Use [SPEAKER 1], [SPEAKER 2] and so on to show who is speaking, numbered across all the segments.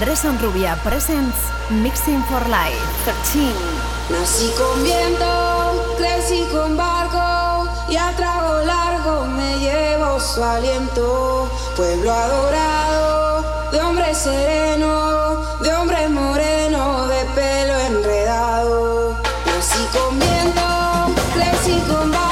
[SPEAKER 1] Andrés Onrubia presents Mixing for Life 13.
[SPEAKER 2] Nací con viento, crecí con barco y a trago largo me llevo su aliento. Pueblo adorado, de hombre sereno, de hombre moreno, de pelo enredado. Nací con viento, crecí con barco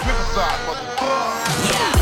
[SPEAKER 1] mixingforlife.com.
[SPEAKER 3] Could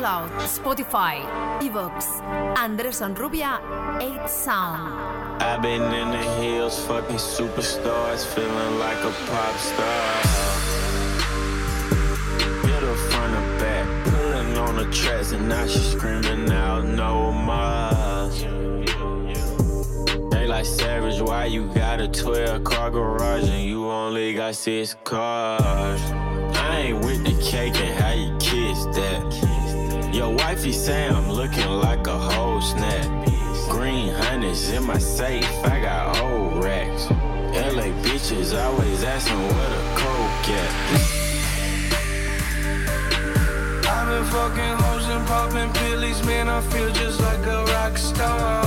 [SPEAKER 1] SoundCloud, Spotify, iVoox. Andrés Onrubia 8 Sound.
[SPEAKER 4] I've been in the hills, fucking superstars, feeling like a pop star. Her front or back, pulling on the tracks, and now she's screaming out no more They like savage. Why you got a 12 car garage and you only got six cars? I ain't with the cake and how you kiss that. Your wifey say I'm looking like a whole snap. Green hundreds in my safe, I got old racks. LA bitches always asking where the coke at.
[SPEAKER 3] I've been fucking hoes and popping pillies, man. I feel just like a rock star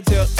[SPEAKER 5] tight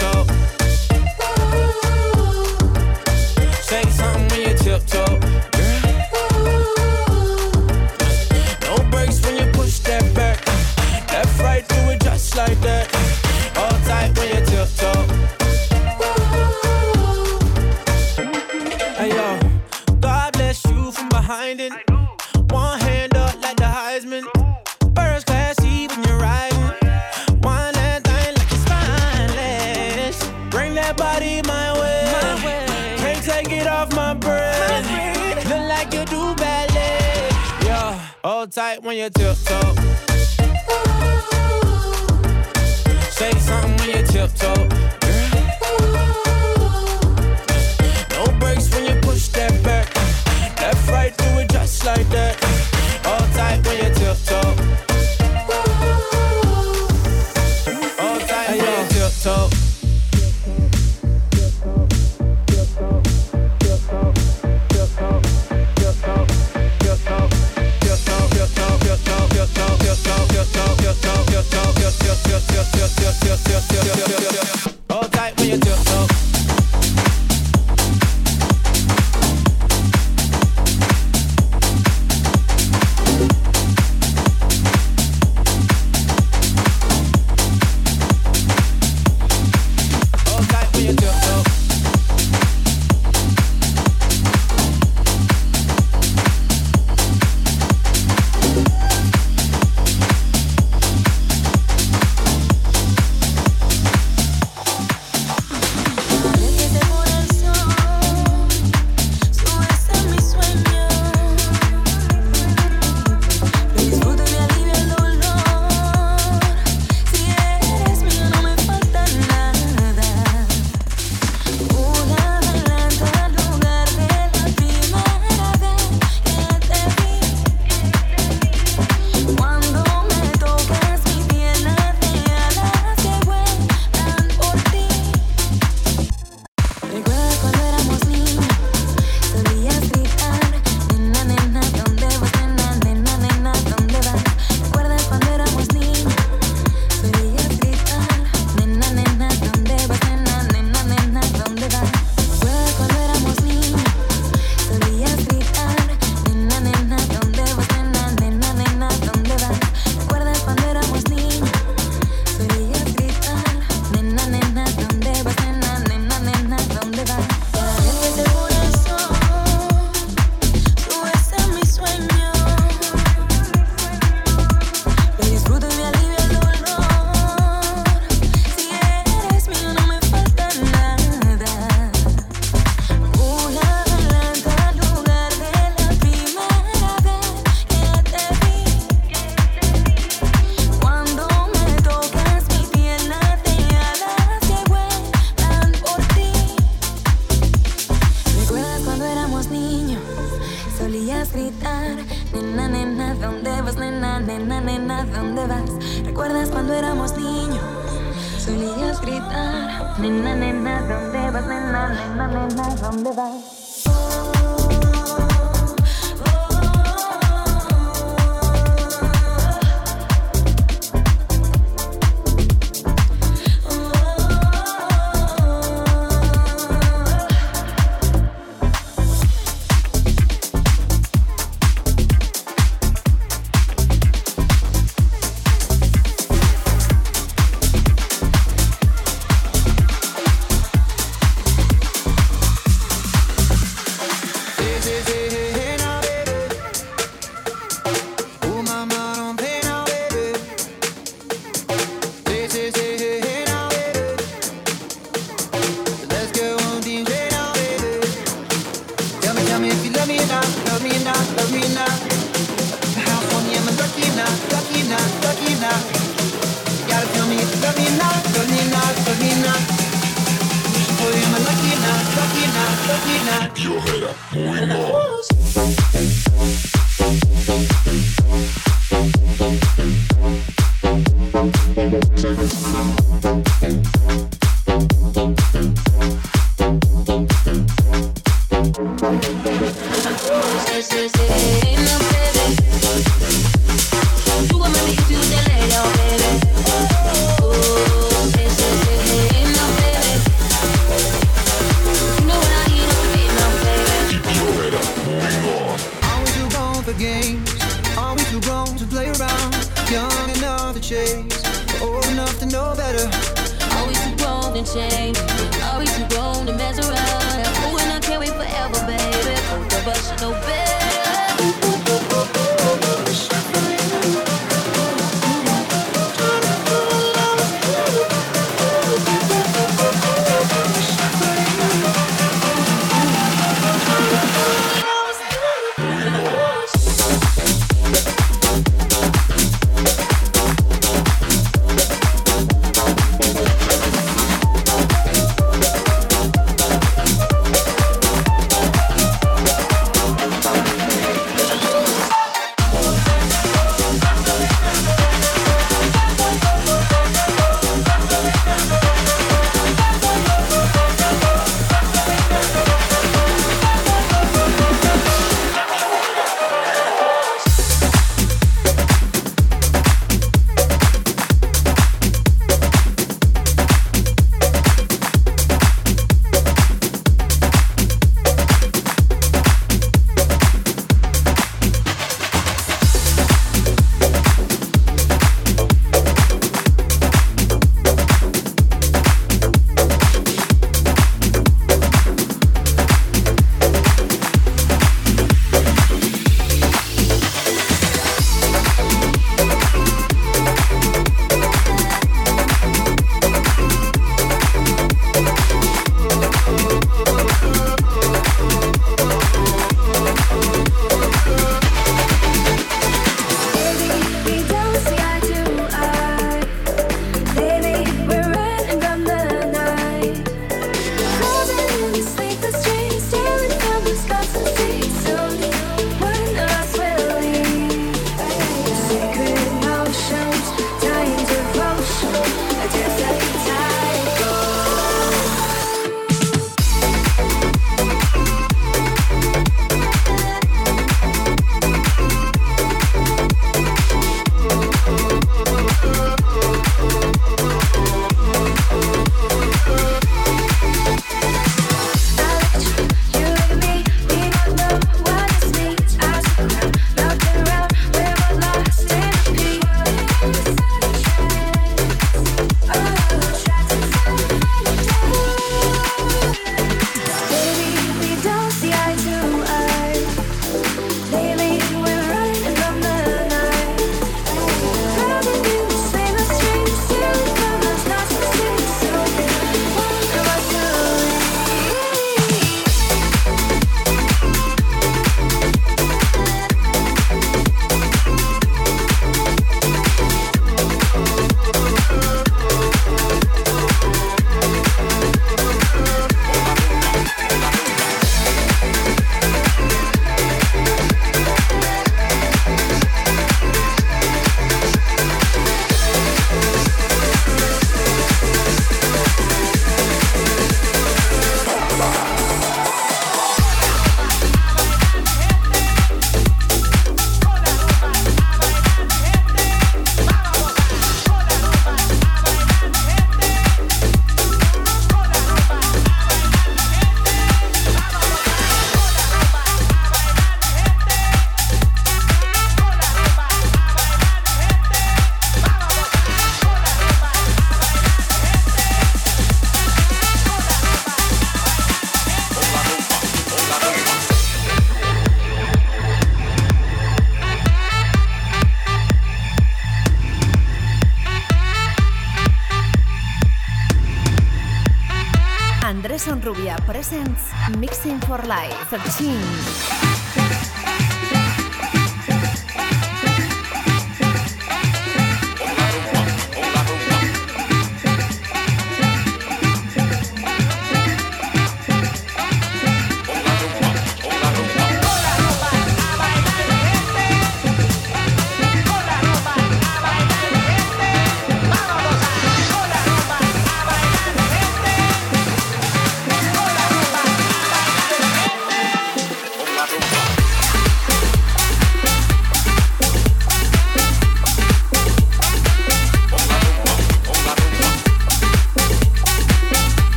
[SPEAKER 6] for
[SPEAKER 1] Life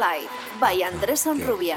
[SPEAKER 1] Live by Andrés
[SPEAKER 6] Sanrubia.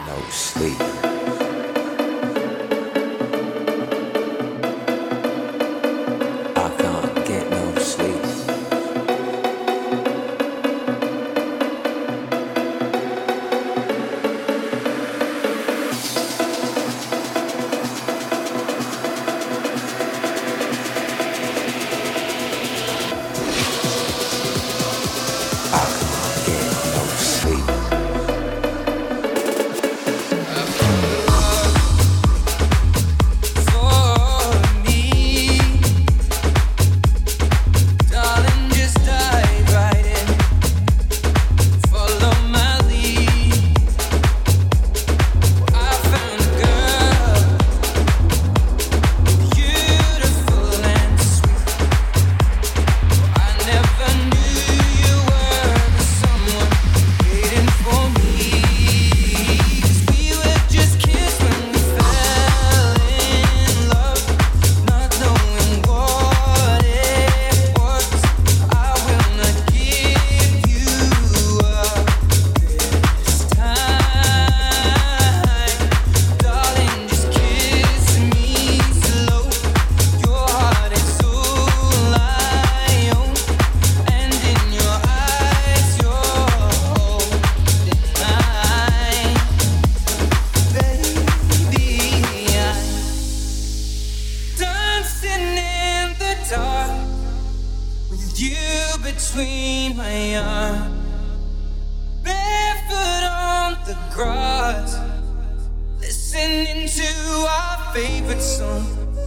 [SPEAKER 6] favorite song.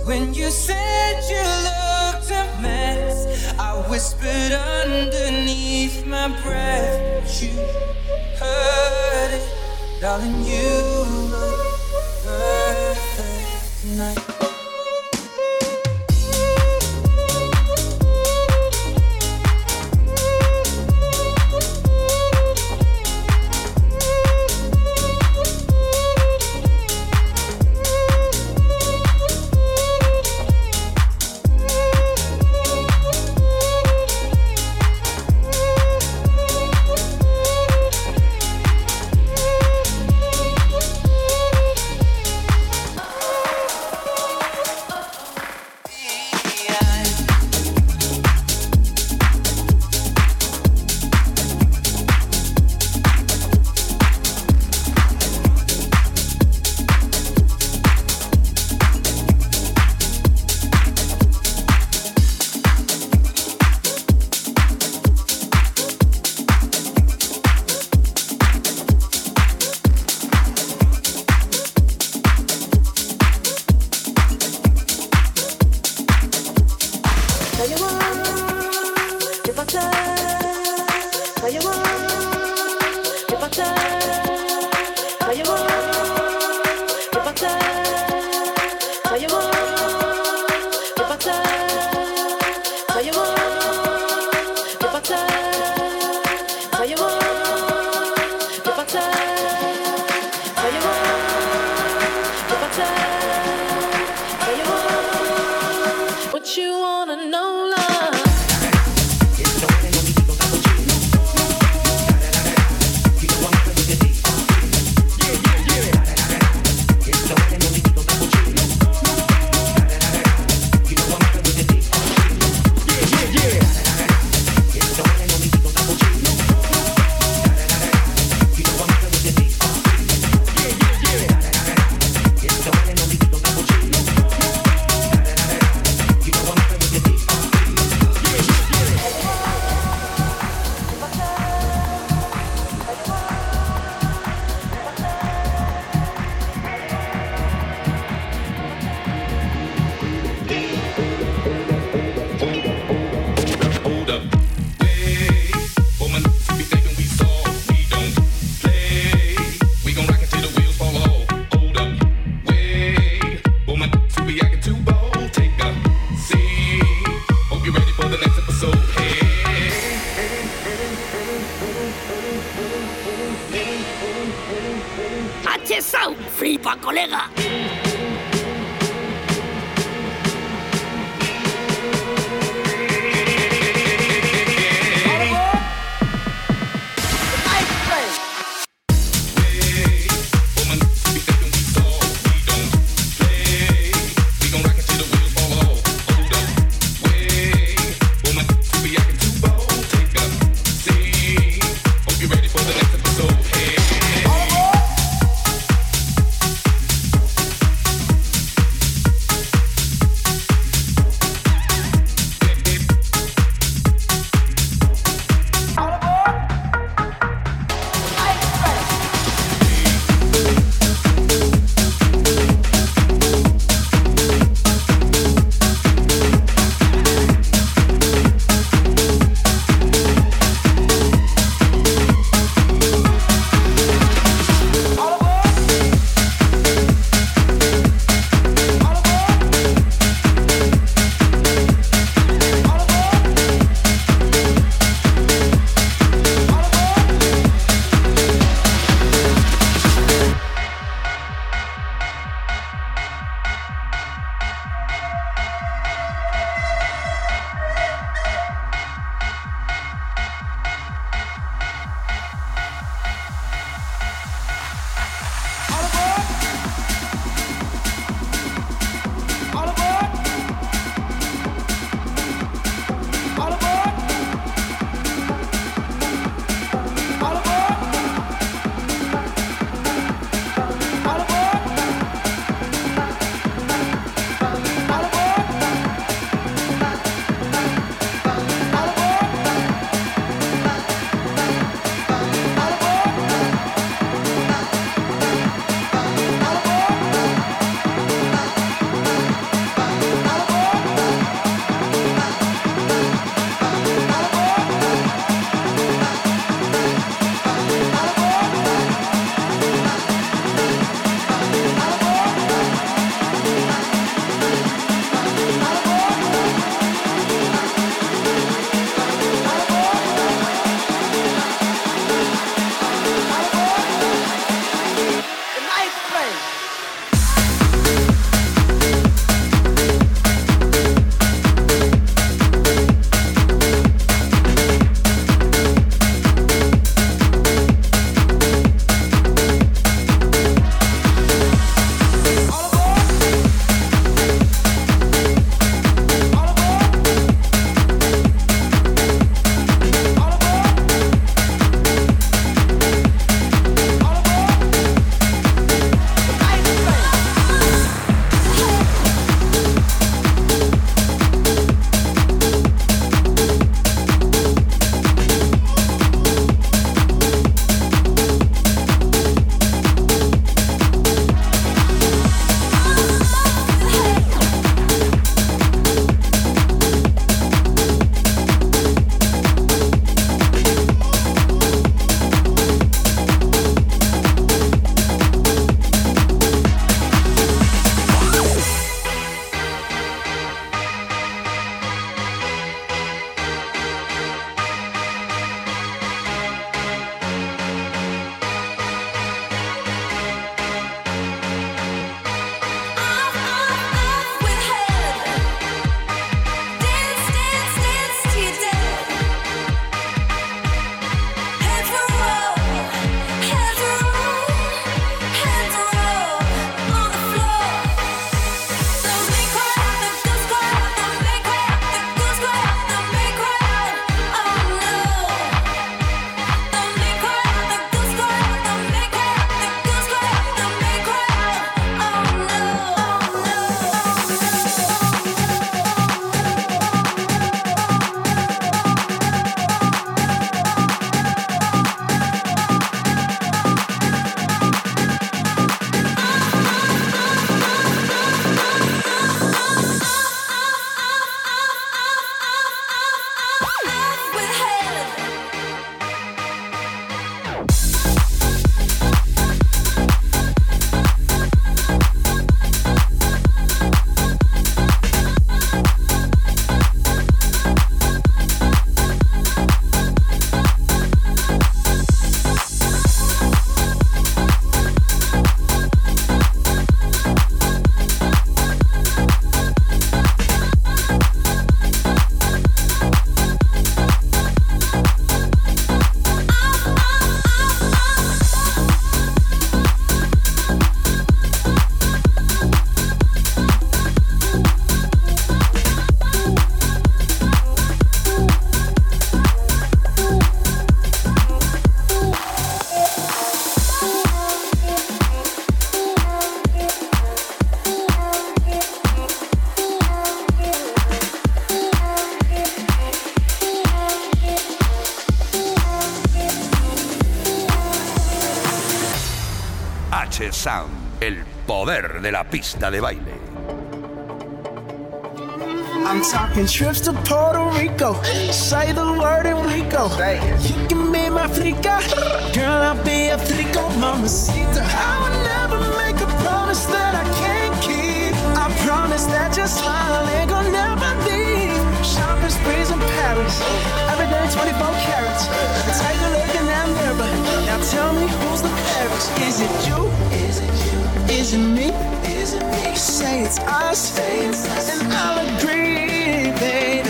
[SPEAKER 6] When you said you looked a mess, I whispered underneath my breath. You heard it, darling. You look perfect tonight.
[SPEAKER 7] Poder de la pista de baile.
[SPEAKER 3] I'm talking trips to Puerto Rico. Say the word and we go. You can be my flica. Girl, I'll be a flico, mamacita. I would never make a promise that I can't keep. I promise that your smile ain't gonna never leave. Shopping sprees in Paris. Every day 24 carats. Take a look in that mirror. Now tell me who's the fairest. Is it you? Is it me? Is it me? Say it's us. And I'll agree, baby.